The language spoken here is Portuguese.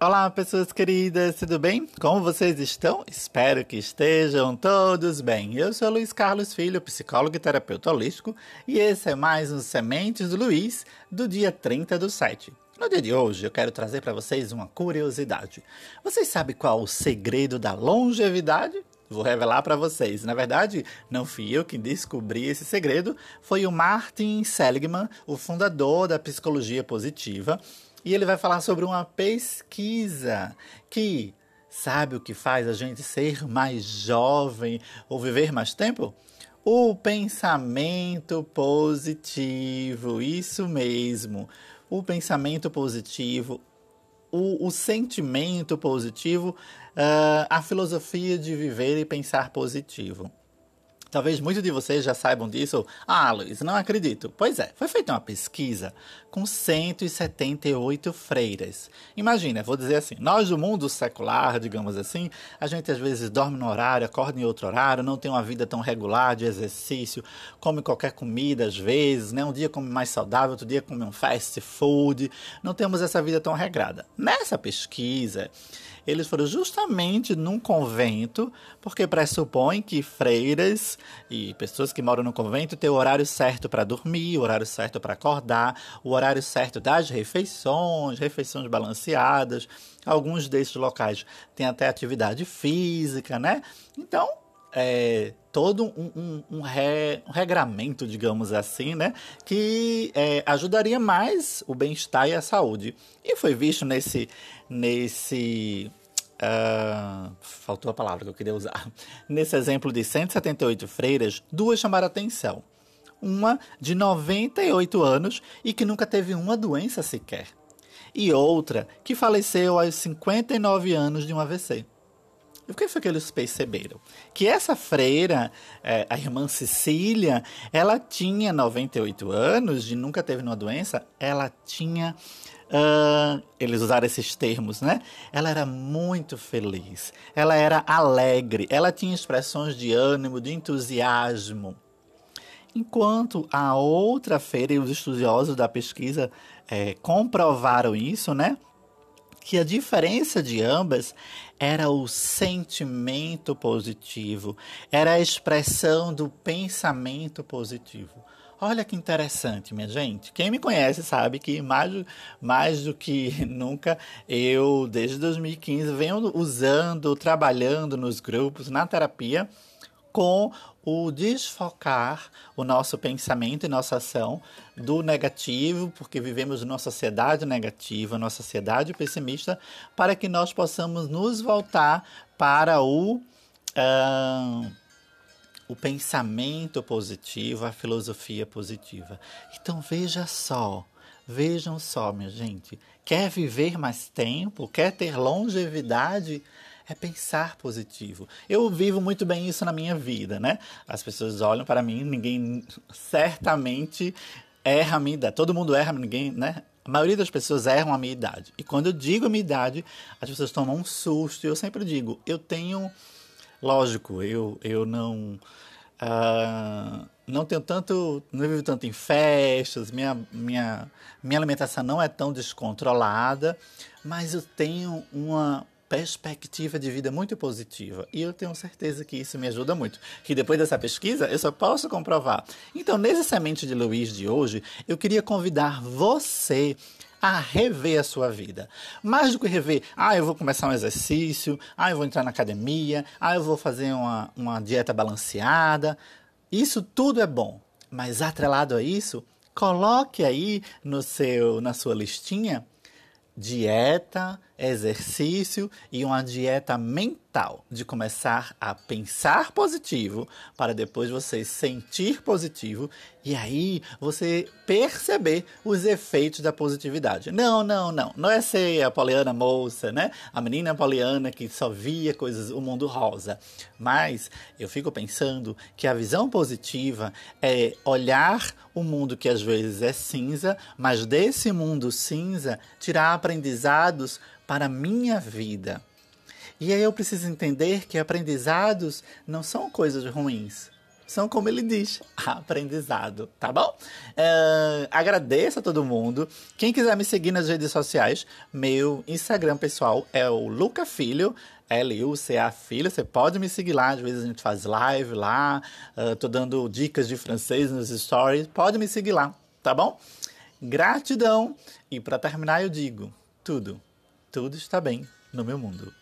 Olá, pessoas queridas, tudo bem? Como vocês estão? Espero que estejam todos bem. Eu sou Luiz Carlos Filho, psicólogo e terapeuta holístico, e esse é mais um Sementes do Luiz do dia 30 do 7. No dia de hoje, eu quero trazer para vocês uma curiosidade. Vocês sabem qual o segredo da longevidade? Vou revelar para vocês. Na verdade, não fui eu quem descobri esse segredo, foi o Martin Seligman, o fundador da psicologia positiva e ele vai falar sobre uma pesquisa que sabe o que faz a gente ser mais jovem ou viver mais tempo? O pensamento positivo, isso mesmo. O pensamento positivo, o, o sentimento positivo, uh, a filosofia de viver e pensar positivo. Talvez muitos de vocês já saibam disso. Ah, Luiz, não acredito. Pois é, foi feita uma pesquisa com 178 freiras. Imagina, vou dizer assim, nós do mundo secular, digamos assim, a gente às vezes dorme no horário, acorda em outro horário, não tem uma vida tão regular de exercício, come qualquer comida às vezes, né? Um dia come mais saudável, outro dia come um fast food. Não temos essa vida tão regrada. Nessa pesquisa, eles foram justamente num convento, porque pressupõe que freiras e pessoas que moram no convento têm o horário certo para dormir, o horário certo para acordar, o horário certo das refeições, refeições balanceadas. Alguns desses locais têm até atividade física, né? Então, é, todo um, um, um, re, um, regramento, digamos assim, né? Que é, ajudaria mais o bem-estar e a saúde. E foi visto nesse, nesse Uh, faltou a palavra que eu queria usar. Nesse exemplo de 178 freiras, duas chamaram atenção. Uma de 98 anos e que nunca teve uma doença sequer. E outra que faleceu aos 59 anos de um AVC. O que foi que eles perceberam? Que essa freira, é, a irmã Cecília, ela tinha 98 anos e nunca teve uma doença, ela tinha Uh, eles usaram esses termos, né? Ela era muito feliz, ela era alegre, ela tinha expressões de ânimo, de entusiasmo. Enquanto a outra feira e os estudiosos da pesquisa é, comprovaram isso, né? Que a diferença de ambas era o sentimento positivo, era a expressão do pensamento positivo. Olha que interessante, minha gente. Quem me conhece sabe que mais, mais do que nunca eu, desde 2015, venho usando, trabalhando nos grupos, na terapia, com o desfocar o nosso pensamento e nossa ação do negativo, porque vivemos numa sociedade negativa, numa sociedade pessimista, para que nós possamos nos voltar para o. Uh, o pensamento positivo, a filosofia positiva. Então veja só, vejam só, minha gente. Quer viver mais tempo? Quer ter longevidade? É pensar positivo. Eu vivo muito bem isso na minha vida, né? As pessoas olham para mim, ninguém certamente erra a minha idade. Todo mundo erra, ninguém, né? A maioria das pessoas erram a minha idade. E quando eu digo a minha idade, as pessoas tomam um susto. E eu sempre digo, eu tenho Lógico, eu, eu não. Uh, não tenho tanto. Não vivo tanto em festas, minha, minha, minha alimentação não é tão descontrolada, mas eu tenho uma perspectiva de vida muito positiva. E eu tenho certeza que isso me ajuda muito. Que depois dessa pesquisa, eu só posso comprovar. Então, nesse Semente de Luiz de hoje, eu queria convidar você a rever a sua vida. Mais do que rever, ah, eu vou começar um exercício, ah, eu vou entrar na academia, ah, eu vou fazer uma, uma dieta balanceada. Isso tudo é bom, mas atrelado a isso, coloque aí no seu, na sua listinha dieta, exercício e uma dieta mental de começar a pensar positivo para depois você sentir positivo e aí você perceber os efeitos da positividade. Não, não, não. Não é ser a Poliana moça, né? A menina Poliana que só via coisas, o mundo rosa. Mas eu fico pensando que a visão positiva é olhar o mundo que às vezes é cinza, mas desse mundo cinza tirar aprendizados para a minha vida. E aí eu preciso entender que aprendizados não são coisas ruins. são, como ele diz, aprendizado, tá bom? Uh, agradeço a todo mundo. Quem quiser me seguir nas redes sociais, meu Instagram pessoal é o Luca Filho. L-U-C-A Filho, você pode me seguir lá, às vezes a gente faz live lá, uh, tô dando dicas de francês nos stories, pode me seguir lá, tá bom? Gratidão! E para terminar eu digo, tudo, tudo está bem no meu mundo.